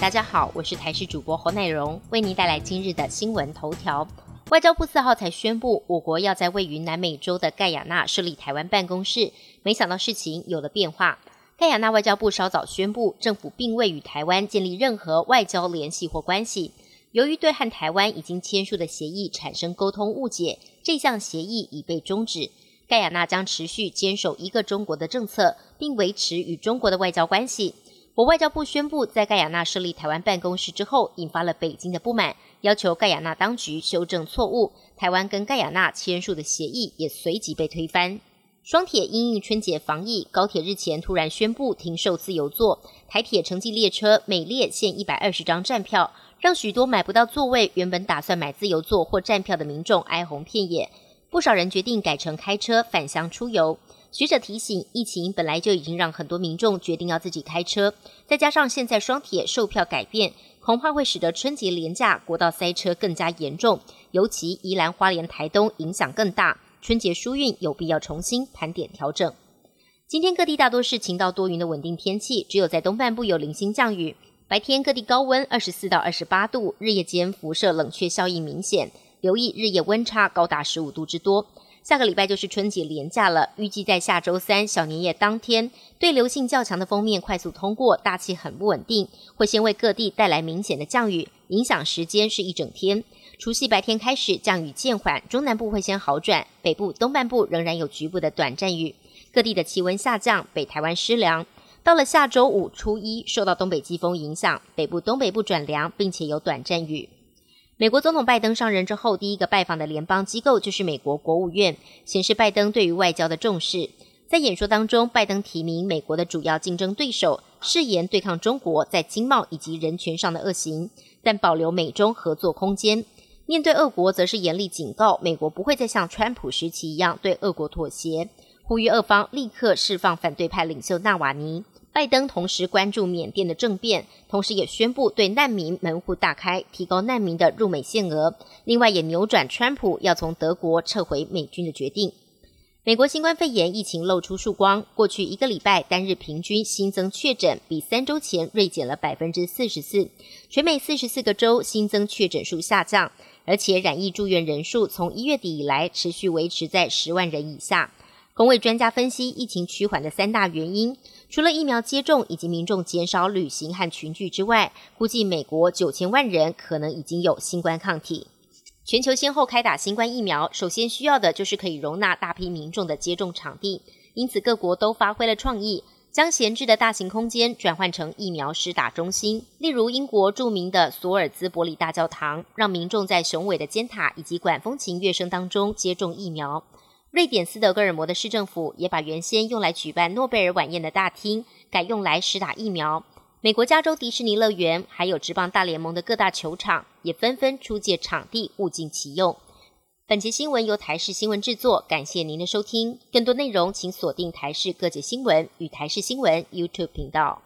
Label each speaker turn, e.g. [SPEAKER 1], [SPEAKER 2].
[SPEAKER 1] 大家好，我是台视主播侯乃荣，为您带来今日的新闻头条。外交部四号才宣布，我国要在位于南美洲的盖亚纳设立台湾办公室，没想到事情有了变化。盖亚纳外交部稍早宣布，政府并未与台湾建立任何外交联系或关系。由于对和台湾已经签署的协议产生沟通误解，这项协议已被终止。盖亚纳将持续坚守一个中国的政策，并维持与中国的外交关系。我外交部宣布在盖亚纳设立台湾办公室之后，引发了北京的不满，要求盖亚纳当局修正错误。台湾跟盖亚纳签署的协议也随即被推翻。双铁因应春节防疫，高铁日前突然宣布停售自由座，台铁城际列车每列限一百二十张站票，让许多买不到座位、原本打算买自由座或站票的民众哀鸿遍野。不少人决定改成开车返乡出游。学者提醒，疫情本来就已经让很多民众决定要自己开车，再加上现在双铁售票改变，恐怕会使得春节廉价国道塞车更加严重，尤其宜兰花莲台东影响更大，春节疏运有必要重新盘点调整。今天各地大多是晴到多云的稳定天气，只有在东半部有零星降雨。白天各地高温二十四到二十八度，日夜间辐射冷却效应明显，留意日夜温差高达十五度之多。下个礼拜就是春节连假了，预计在下周三小年夜当天，对流性较强的封面快速通过，大气很不稳定，会先为各地带来明显的降雨，影响时间是一整天。除夕白天开始降雨渐缓，中南部会先好转，北部东半部仍然有局部的短暂雨。各地的气温下降，北台湾湿凉。到了下周五初一，受到东北季风影响，北部东北部转凉，并且有短暂雨。美国总统拜登上任之后，第一个拜访的联邦机构就是美国国务院，显示拜登对于外交的重视。在演说当中，拜登提名美国的主要竞争对手，誓言对抗中国在经贸以及人权上的恶行，但保留美中合作空间。面对俄国，则是严厉警告美国不会再像川普时期一样对俄国妥协，呼吁俄方立刻释放反对派领袖纳瓦尼。拜登同时关注缅甸的政变，同时也宣布对难民门户大开，提高难民的入美限额。另外，也扭转川普要从德国撤回美军的决定。美国新冠肺炎疫情露出曙光，过去一个礼拜单日平均新增确诊比三周前锐减了百分之四十四，全美四十四个州新增确诊数下降，而且染疫住院人数从一月底以来持续维持在十万人以下。工位专家分析疫情趋缓的三大原因，除了疫苗接种以及民众减少旅行和群聚之外，估计美国九千万人可能已经有新冠抗体。全球先后开打新冠疫苗，首先需要的就是可以容纳大批民众的接种场地，因此各国都发挥了创意，将闲置的大型空间转换成疫苗施打中心。例如，英国著名的索尔兹伯里大教堂，让民众在雄伟的尖塔以及管风琴乐声当中接种疫苗。瑞典斯德哥尔摩的市政府也把原先用来举办诺贝尔晚宴的大厅改用来施打疫苗。美国加州迪士尼乐园还有职棒大联盟的各大球场也纷纷出借场地，物尽其用。本节新闻由台视新闻制作，感谢您的收听。更多内容请锁定台视各界新闻与台视新闻 YouTube 频道。